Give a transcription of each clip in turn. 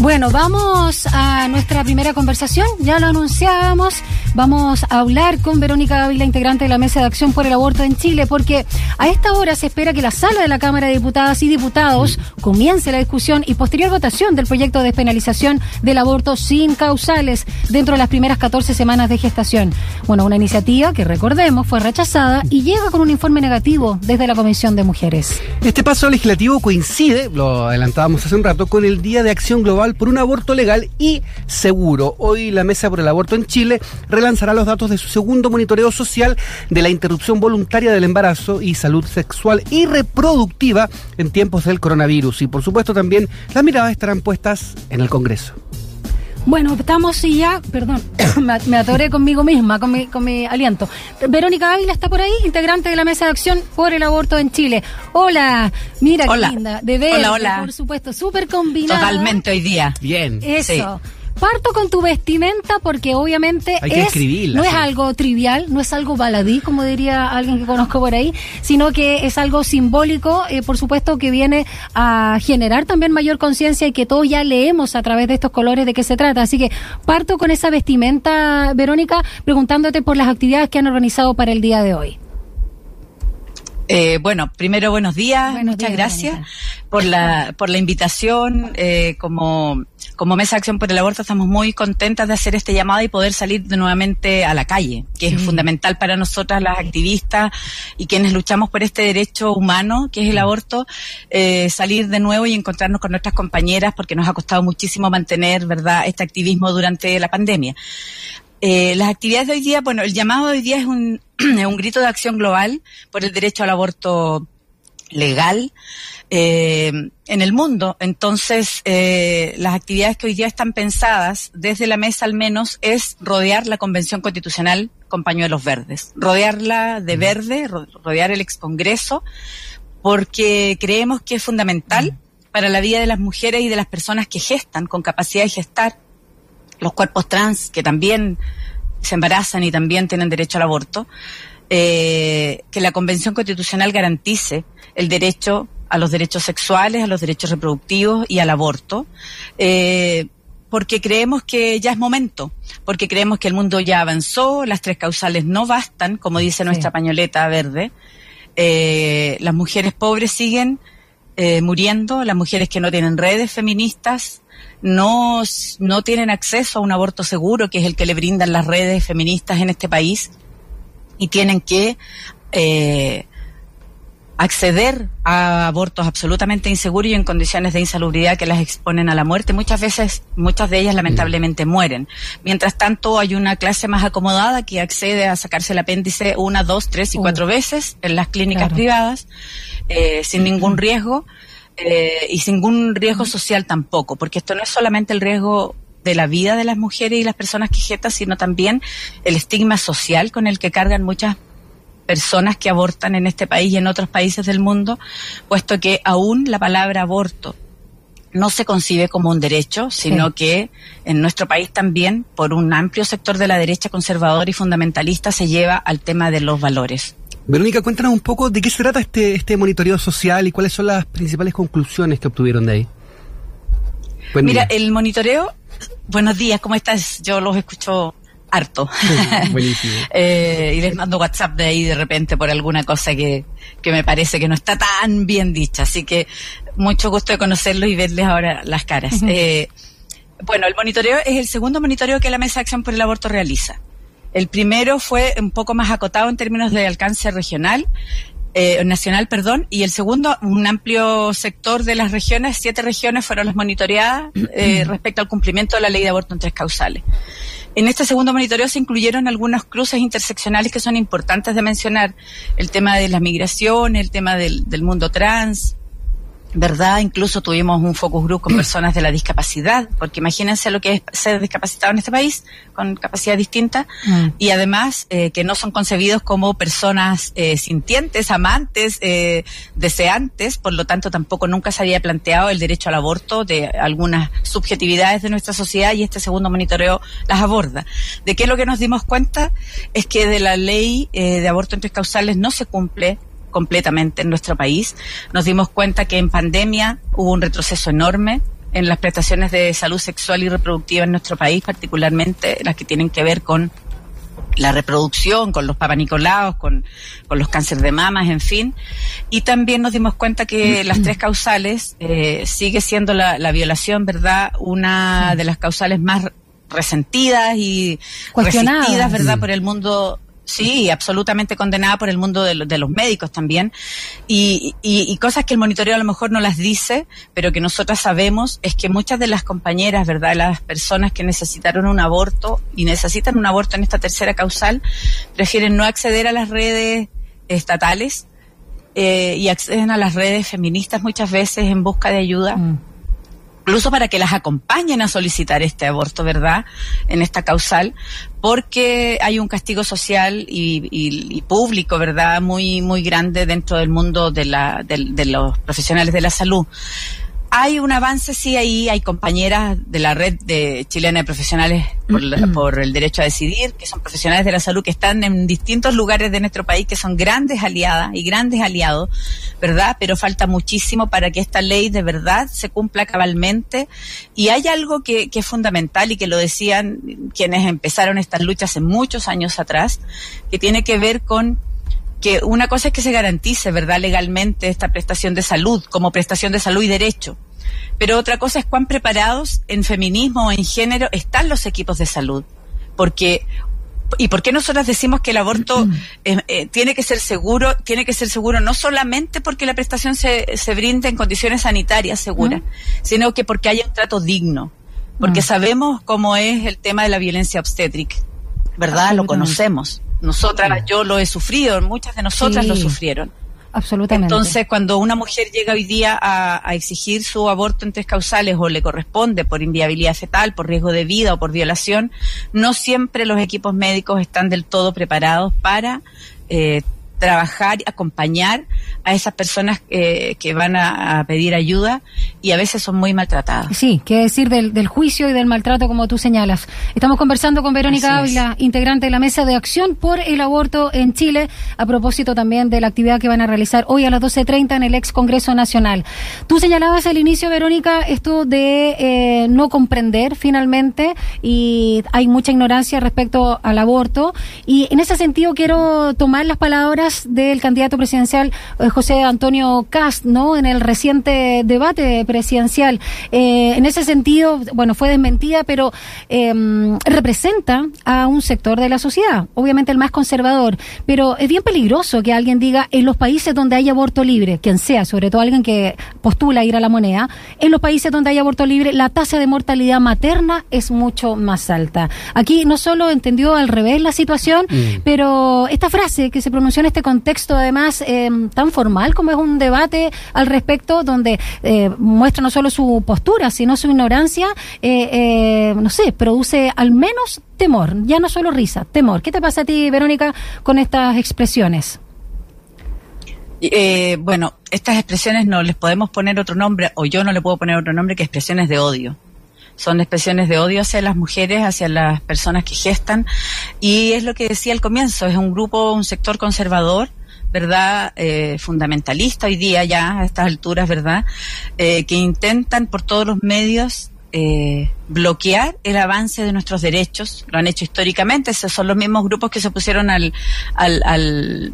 Bueno, vamos a nuestra primera conversación, ya lo anunciábamos, vamos a hablar con Verónica Ávila, integrante de la Mesa de Acción por el Aborto en Chile, porque a esta hora se espera que la sala de la Cámara de Diputadas y Diputados comience la discusión y posterior votación del proyecto de despenalización del aborto sin causales dentro de las primeras 14 semanas de gestación. Bueno, una iniciativa que recordemos fue rechazada y llega con un informe negativo desde la Comisión de Mujeres. Este paso legislativo coincide, lo adelantábamos hace un rato, con el Día de Acción Global por un aborto legal y seguro. Hoy la Mesa por el Aborto en Chile relanzará los datos de su segundo monitoreo social de la interrupción voluntaria del embarazo y salud sexual y reproductiva en tiempos del coronavirus. Y por supuesto también las miradas estarán puestas en el Congreso. Bueno, estamos y ya, perdón, me atoré conmigo misma, con mi, con mi aliento. Verónica Ávila está por ahí, integrante de la Mesa de Acción por el Aborto en Chile. Hola, mira qué linda, de ver, hola, hola. por supuesto, súper combinada. Totalmente hoy día. Bien. Eso. Parto con tu vestimenta porque obviamente Hay que es, no es algo trivial, no es algo baladí, como diría alguien que conozco por ahí, sino que es algo simbólico, eh, por supuesto, que viene a generar también mayor conciencia y que todos ya leemos a través de estos colores de qué se trata. Así que parto con esa vestimenta, Verónica, preguntándote por las actividades que han organizado para el día de hoy. Eh, bueno, primero buenos días, Buenos muchas días, gracias por la por la invitación. Eh, como como Mesa de Acción por el Aborto estamos muy contentas de hacer este llamado y poder salir de nuevamente a la calle, que es fundamental para nosotras las activistas y quienes luchamos por este derecho humano que es el aborto, eh, salir de nuevo y encontrarnos con nuestras compañeras porque nos ha costado muchísimo mantener, verdad, este activismo durante la pandemia. Eh, las actividades de hoy día, bueno, el llamado de hoy día es un, es un grito de acción global por el derecho al aborto legal eh, en el mundo. Entonces, eh, las actividades que hoy día están pensadas, desde la mesa al menos, es rodear la Convención Constitucional con pañuelos verdes. Rodearla de verde, ro- rodear el excongreso, porque creemos que es fundamental para la vida de las mujeres y de las personas que gestan, con capacidad de gestar, los cuerpos trans que también se embarazan y también tienen derecho al aborto, eh, que la Convención Constitucional garantice el derecho a los derechos sexuales, a los derechos reproductivos y al aborto, eh, porque creemos que ya es momento, porque creemos que el mundo ya avanzó, las tres causales no bastan, como dice nuestra pañoleta verde, eh, las mujeres pobres siguen eh, muriendo, las mujeres que no tienen redes feministas no, no tienen acceso a un aborto seguro, que es el que le brindan las redes feministas en este país, y tienen que eh, acceder a abortos absolutamente inseguros y en condiciones de insalubridad que las exponen a la muerte. Muchas veces, muchas de ellas lamentablemente mueren. Mientras tanto, hay una clase más acomodada que accede a sacarse el apéndice una, dos, tres y Uh. cuatro veces en las clínicas Claro. privadas, eh, sin ningún riesgo eh, y sin ningún riesgo social tampoco, porque esto no es solamente el riesgo de la vida de las mujeres y las personas que gestan, sino también el estigma social con el que cargan muchas personas que abortan en este país y en otros países del mundo, puesto que aún la palabra aborto no se concibe como un derecho, sino Sí. que en nuestro país también, por un amplio sector de la derecha conservadora y fundamentalista, se lleva al tema de los valores. Verónica, cuéntanos un poco de qué se trata este, este monitoreo social y cuáles son las principales conclusiones que obtuvieron de ahí. Buen Mira, día. el monitoreo, buenos días, ¿cómo estás? Yo los escucho harto. Buenísimo. Eh, y les mando WhatsApp de ahí de repente por alguna cosa que, que me parece que no está tan bien dicha. Así que mucho gusto de conocerlos y verles ahora las caras. Eh, bueno, el monitoreo es el segundo monitoreo que la Mesa de Acción por el Aborto realiza. El primero fue un poco más acotado en términos de alcance regional, eh, nacional, perdón, y el segundo, un amplio sector de las regiones, siete regiones fueron las monitoreadas eh, respecto al cumplimiento de la ley de aborto en tres causales. En este segundo monitoreo se incluyeron algunos cruces interseccionales que son importantes de mencionar. El tema de la migración, el tema del, del mundo trans, ¿verdad? Incluso tuvimos un focus group con personas de la discapacidad, porque imagínense lo que es ser discapacitado en este país, con capacidad distinta, Mm. y además eh, que no son concebidos como personas eh, sintientes, amantes, eh, deseantes, por lo tanto tampoco nunca se había planteado el derecho al aborto de algunas subjetividades de nuestra sociedad y este segundo monitoreo las aborda. ¿De qué lo que nos dimos cuenta? Es que de la ley eh, de aborto en tres causales no se cumple completamente en nuestro país. Nos dimos cuenta que en pandemia hubo un retroceso enorme en las prestaciones de salud sexual y reproductiva en nuestro país, particularmente las que tienen que ver con la reproducción, con los papanicolaos, con, con los cánceres de mamas, en fin. Y también nos dimos cuenta que las tres causales eh, sigue siendo la, la violación, ¿verdad? Una de las causales más resentidas y resistidas, ¿verdad? Por el mundo Sí, absolutamente condenada por el mundo de, los médicos también. Y, y, cosas que el monitoreo a lo mejor no las dice, pero que nosotras sabemos, es que muchas de las compañeras, ¿verdad? Las personas que necesitaron un aborto y necesitan un aborto en esta tercera causal, prefieren no acceder a las redes estatales eh, y acceden a las redes feministas muchas veces en busca de ayuda. Mm incluso para que las acompañen a solicitar este aborto, ¿verdad? En esta causal, porque hay un castigo social y, público, ¿verdad? Muy, muy grande dentro del mundo de, la, de los profesionales de la salud. Hay un avance, sí, ahí hay compañeras de la red de chilena de profesionales por, el derecho a decidir, que son profesionales de la salud que están en distintos lugares de nuestro país, que son grandes aliadas y grandes aliados, ¿verdad? Pero falta muchísimo para que esta ley de verdad se cumpla cabalmente. Y hay algo que, que es fundamental y que lo decían quienes empezaron estas luchas hace muchos años atrás, que tiene que ver con que una cosa es que se garantice, ¿verdad?, legalmente esta prestación de salud como prestación de salud y derecho. Pero otra cosa es cuán preparados en feminismo o en género están los equipos de salud. Porque ¿Y por qué nosotras decimos que el aborto mm. eh, eh, tiene que ser seguro? Tiene que ser seguro no solamente porque la prestación se, se brinde en condiciones sanitarias seguras, mm. sino que porque haya un trato digno. Porque mm. sabemos cómo es el tema de la violencia obstétrica, ¿verdad? Lo conocemos. Nosotras, yo lo he sufrido, muchas de nosotras lo sufrieron. Absolutamente. Entonces, cuando una mujer llega hoy día a, exigir su aborto en tres causales o le corresponde por inviabilidad fetal, por riesgo de vida o por violación, no siempre los equipos médicos están del todo preparados para eh, trabajar y acompañar a esas personas eh, que van a, pedir ayuda y a veces son muy maltratadas. Sí, qué decir del, juicio y del maltrato como tú señalas. Estamos conversando con Verónica Ávila, integrante de la Mesa de Acción por el Aborto en Chile, a propósito también de la actividad que van a realizar hoy a las 12.30 en el ex Congreso Nacional. Tú señalabas al inicio, Verónica, esto de eh, no comprender finalmente y hay mucha ignorancia respecto al aborto y en ese sentido quiero tomar las palabras del candidato presidencial eh, José Antonio Cast, ¿no? En el reciente debate presidencial. Eh, en ese sentido, bueno, fue desmentida, pero em, representa a un sector de la sociedad, obviamente el más conservador, pero es bien peligroso que alguien diga en los países donde hay aborto libre, quien sea, sobre todo alguien que postula ir a la moneda, en los países donde hay aborto libre, la tasa de mortalidad materna es mucho más alta. Aquí no solo entendió al revés la situación, mm. pero esta frase que se pronunció en este contexto, además, em, tan formal, mal como es un debate al respecto donde eh, muestra no solo su postura, sino su ignorancia, eh, eh, no sé, produce al menos temor, ya no solo risa, temor. ¿Qué te pasa a ti, Verónica, con estas expresiones? bueno, estas expresiones no les podemos poner otro nombre, o yo no le puedo poner otro nombre que expresiones de odio son expresiones de odio hacia las mujeres, hacia las personas que gestan, y es lo que decía al comienzo, es un grupo, un sector conservador ¿verdad? Eh, fundamentalista hoy día ya a estas alturas, ¿verdad? Eh, que intentan por todos los medios eh, bloquear el avance de nuestros derechos. Lo han hecho históricamente. Esos son los mismos grupos que se pusieron al, al, al,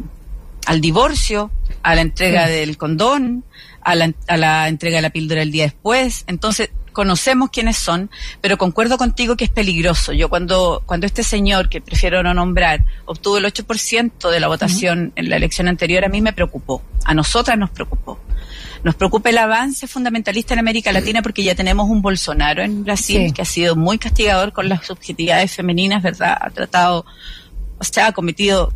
al divorcio, a la entrega del condón, a la, a la entrega de la píldora el día después. Entonces, conocemos quiénes son, pero concuerdo contigo que es peligroso. Yo cuando, cuando este señor, que prefiero no nombrar, obtuvo el 8% de la votación en la elección anterior, a mí me preocupó. A nosotras nos preocupó. Nos preocupa el avance fundamentalista en América Latina porque ya tenemos un Bolsonaro en Brasil que ha sido muy castigador con las subjetividades femeninas, ¿verdad? Ha tratado, o sea, ha cometido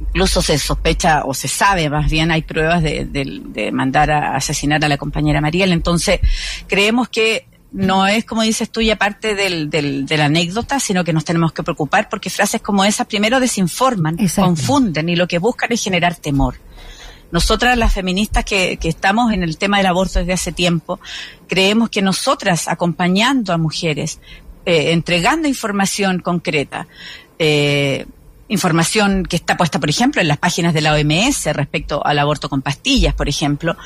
incluso se sospecha o se sabe más bien, hay pruebas de, mandar a asesinar a la compañera Mariel. Entonces, creemos que no es, como dices tú, ya parte del, de la anécdota, sino que nos tenemos que preocupar porque frases como esas primero desinforman, confunden y lo que buscan es generar temor. Nosotras, las feministas que, que, estamos en el tema del aborto desde hace tiempo, creemos que nosotras, acompañando a mujeres, eh, entregando información concreta, eh, información que está puesta, por ejemplo, en las páginas de la OMS respecto al aborto con pastillas, por ejemplo.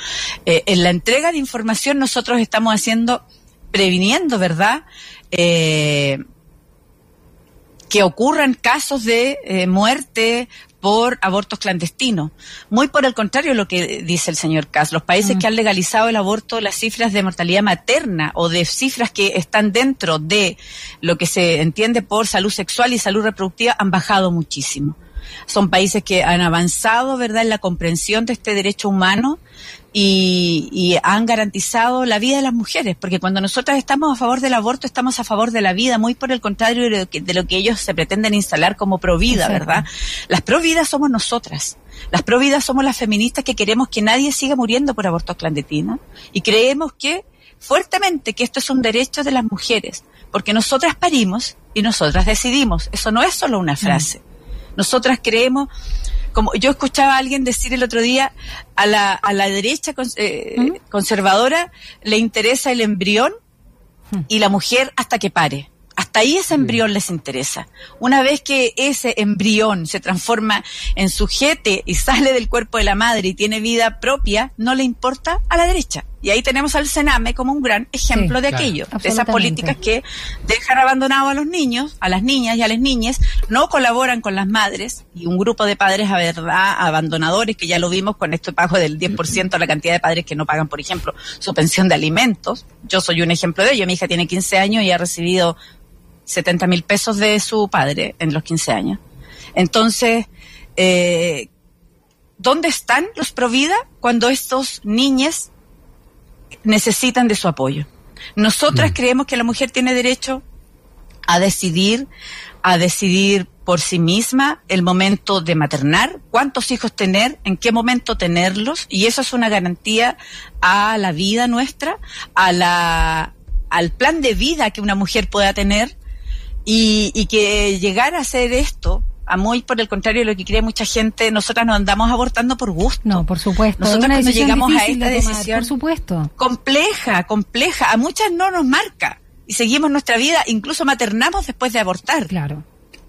Eh, en la entrega de información nosotros estamos haciendo previniendo, ¿verdad? Eh, que ocurran casos de eh, muerte por abortos clandestinos. Muy por el contrario lo que dice el señor Kass. Los países mm. que han legalizado el aborto, las cifras de mortalidad materna o de cifras que están dentro de lo que se entiende por salud sexual y salud reproductiva han bajado muchísimo. Son países que han avanzado, ¿verdad?, en la comprensión de este derecho humano y, han garantizado la vida de las mujeres, porque cuando nosotras estamos a favor del aborto, estamos a favor de la vida, muy por el contrario de lo que, de lo que ellos se pretenden instalar como provida, ¿verdad? Las providas somos nosotras. Las providas somos las feministas que queremos que nadie siga muriendo por abortos clandestinos y creemos que fuertemente que esto es un derecho de las mujeres, porque nosotras parimos y nosotras decidimos. Eso no es solo una frase. Nosotras creemos como yo escuchaba a alguien decir el otro día, a la, a la derecha eh, conservadora le interesa el embrión y la mujer hasta que pare. Hasta ahí ese embrión les interesa. Una vez que ese embrión se transforma en sujeto y sale del cuerpo de la madre y tiene vida propia, no le importa a la derecha. Y ahí tenemos al Sename como un gran ejemplo de aquello, de esas políticas que dejan abandonados a los niños, a las niñas y a las niñas, no colaboran con las madres y un grupo de padres a verdad abandonadores que ya lo vimos con este pago del 10% a la cantidad de padres que no pagan, por ejemplo, su pensión de alimentos. Yo soy un ejemplo de ello. Mi hija tiene 15 años y ha recibido 70 mil pesos de su padre en los 15 años. Entonces, eh, ¿dónde están los Provida cuando estos niños necesitan de su apoyo? Nosotras mm. creemos que la mujer tiene derecho a decidir, a decidir por sí misma el momento de maternar, cuántos hijos tener, en qué momento tenerlos, y eso es una garantía a la vida nuestra, a la, al plan de vida que una mujer pueda tener, y, y que llegar a hacer esto, a muy por el contrario de lo que cree mucha gente, nosotras nos andamos abortando por gusto. No, por supuesto. Nosotros cuando llegamos a esta decisión por supuesto. compleja, compleja, a muchas no nos marca y seguimos nuestra vida, incluso maternamos después de abortar. Claro.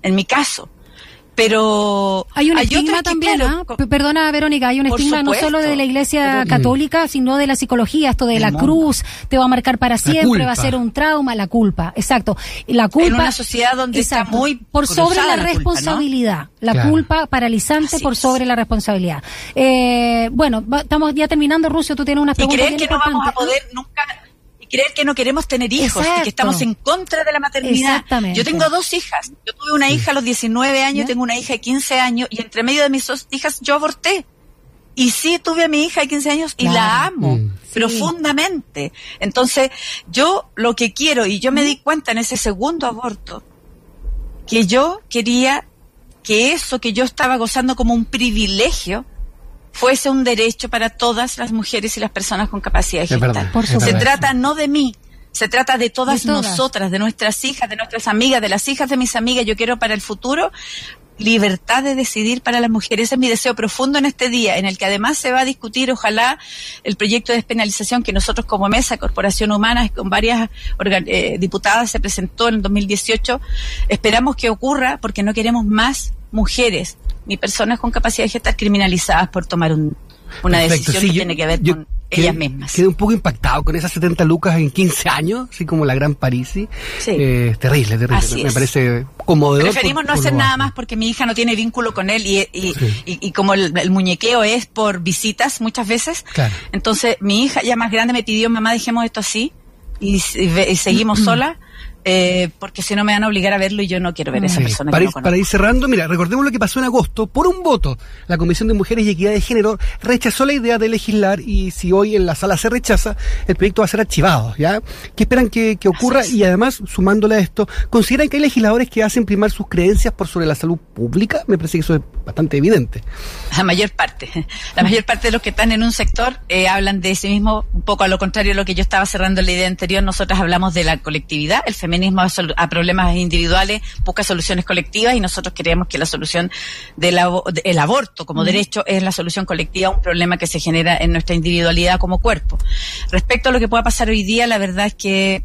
En mi caso pero hay un estigma también, ¿ah? perdona Verónica, hay un estigma no solo de la Iglesia Católica, sino de la psicología, esto de la cruz te va a marcar para siempre, va a ser un trauma, la culpa, exacto, la culpa en una sociedad donde está muy por sobre la, responsabilidad, la culpa paralizante por sobre la responsabilidad. Eh, bueno, estamos ya terminando, Rucio, tú tienes una pregunta. ¿Y crees que no vamos a poder nunca creer que no queremos tener hijos y que estamos en contra de la maternidad. Yo tengo dos hijas. Yo tuve una hija a los 19 años, tengo una hija de 15 años y entre medio de mis dos hijas yo aborté. Y sí, tuve a mi hija de 15 años y la amo mm. profundamente. Entonces, yo lo que quiero, y yo me di cuenta en ese segundo aborto, que yo quería que eso que yo estaba gozando como un privilegio, fuese un derecho para todas las mujeres y las personas con capacidad de se trata no de mí, se trata de todas, nosotras, de nuestras hijas, de nuestras amigas, de las hijas de mis amigas. Yo quiero para el futuro libertad de decidir para las mujeres. Ese es mi deseo profundo en este día, en el que además se va a discutir, ojalá, el proyecto de despenalización que nosotros como Mesa Corporación Humana, con varias eh, diputadas, se presentó en el 2018. Esperamos que ocurra porque no queremos más mujeres ni personas con capacidad de gestar criminalizadas por tomar una decisión que tiene que ver con ellas mismas. Quedé un poco impactado con esas 70 lucas en 15 años, así como la Gran Parisi. Sí. Eh, terrible, terrible. me, parece conmovedor. Preferimos no hacer nada más porque mi hija no tiene vínculo con él y, y, y, como el, muñequeo es por visitas muchas veces, claro. entonces mi hija ya más grande me pidió, mamá, dejemos esto así y, seguimos sola eh, porque si no me van a obligar a verlo y yo no quiero ver a esa persona. Para, ir, para ir cerrando, mira, recordemos lo que pasó en agosto. Por un voto, la Comisión de Mujeres y Equidad de Género rechazó la idea de legislar y si hoy en la sala se rechaza, el proyecto va a ser archivado, ¿ya? ¿Qué esperan que, ocurra? Y además, sumándole a esto, ¿consideran que hay legisladores que hacen primar sus creencias por sobre la salud pública? Me parece que eso es bastante evidente. La mayor parte. La mayor parte de los que están en un sector eh, hablan de sí mismo, un poco a lo contrario de lo que yo estaba cerrando en la idea anterior. Nosotros hablamos de la colectividad, el feminismo a, problemas individuales busca soluciones colectivas y nosotros creemos que la solución del aborto como derecho es la solución colectiva a un problema que se genera en nuestra individualidad como cuerpo. Respecto a lo que pueda pasar hoy día, la verdad es que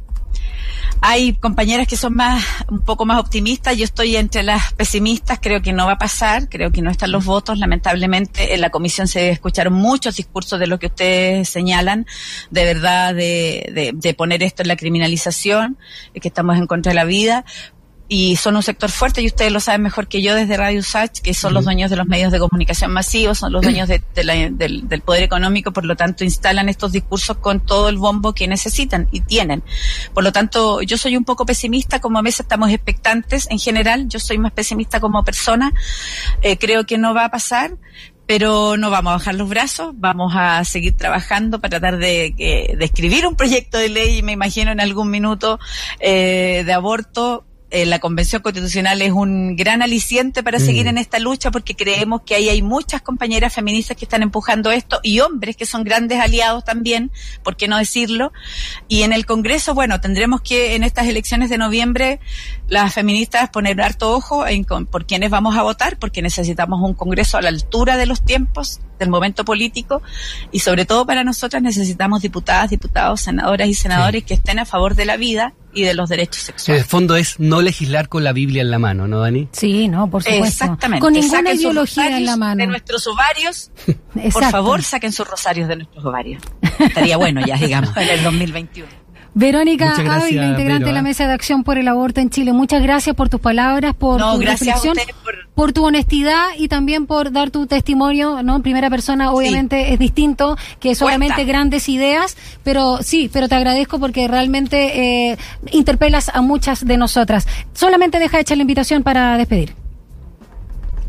Hay compañeras que son más, un poco más optimistas. Yo estoy entre las pesimistas. Creo que no va a pasar. Creo que no están los votos. Lamentablemente, en la comisión se escucharon muchos discursos de lo que ustedes señalan, de verdad, de, de, de poner esto en la criminalización, que estamos en contra de la vida y son un sector fuerte y ustedes lo saben mejor que yo desde Radio Sach, que son los dueños de los medios de comunicación masivos, son los dueños de, de la, del, del, poder económico, por lo tanto instalan estos discursos con todo el bombo que necesitan y tienen. Por lo tanto, yo soy un poco pesimista, como a veces estamos expectantes. En general, yo soy más pesimista como persona, eh, creo que no va a pasar, pero no vamos a bajar los brazos, vamos a seguir trabajando para tratar de, de escribir un proyecto de ley, me imagino en algún minuto, eh, de aborto eh, la Convención Constitucional es un gran aliciente para mm. seguir en esta lucha porque creemos que ahí hay muchas compañeras feministas que están empujando esto y hombres que son grandes aliados también, ¿por qué no decirlo? Y en el Congreso, bueno, tendremos que en estas elecciones de noviembre las feministas poner harto ojo en, por quiénes vamos a votar porque necesitamos un Congreso a la altura de los tiempos del momento político y sobre todo para nosotras necesitamos diputadas, diputados, senadoras y senadores sí. que estén a favor de la vida y de los derechos sexuales. En el fondo es no legislar con la Biblia en la mano, ¿no, Dani? Sí, no, por supuesto. Exactamente. Con ninguna ideología en la mano. De nuestros ovarios, por favor, saquen sus rosarios de nuestros ovarios. Estaría bueno ya, digamos, en el 2021. Verónica Ávila, integrante Vero, de la Mesa de Acción por el Aborto en Chile. Muchas gracias por tus palabras, por no, tu reflexión, por... por... tu honestidad y también por dar tu testimonio, ¿no? En primera persona, obviamente, sí. es distinto que solamente grandes ideas, pero sí, pero te agradezco porque realmente eh, interpelas a muchas de nosotras. Solamente deja hecha la invitación para despedir.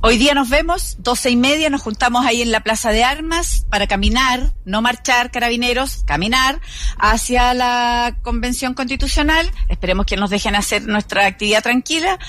Hoy día nos vemos, doce y media, nos juntamos ahí en la Plaza de Armas para caminar, no marchar carabineros, caminar hacia la Convención Constitucional. Esperemos que nos dejen hacer nuestra actividad tranquila.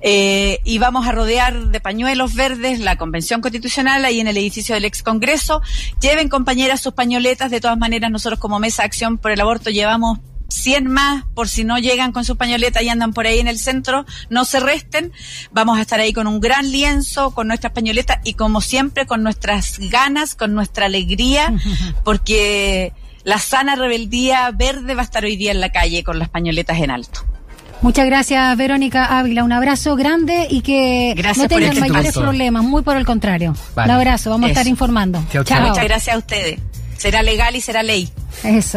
Eh, y vamos a rodear de pañuelos verdes la Convención Constitucional ahí en el edificio del ex Congreso. Lleven compañeras sus pañoletas. De todas maneras, nosotros como Mesa Acción por el Aborto llevamos 100 más por si no llegan con su pañoleta y andan por ahí en el centro, no se resten. Vamos a estar ahí con un gran lienzo, con nuestras pañoletas y como siempre con nuestras ganas, con nuestra alegría, porque la sana rebeldía verde va a estar hoy día en la calle con las pañoletas en alto. Muchas gracias, Verónica Ávila. Un abrazo grande y que gracias no tengan mayores problemas, muy por el contrario. Vale. Un abrazo, vamos Eso. a estar informando. Chao, chao. Muchas gracias a ustedes. Será legal y será ley. Eso.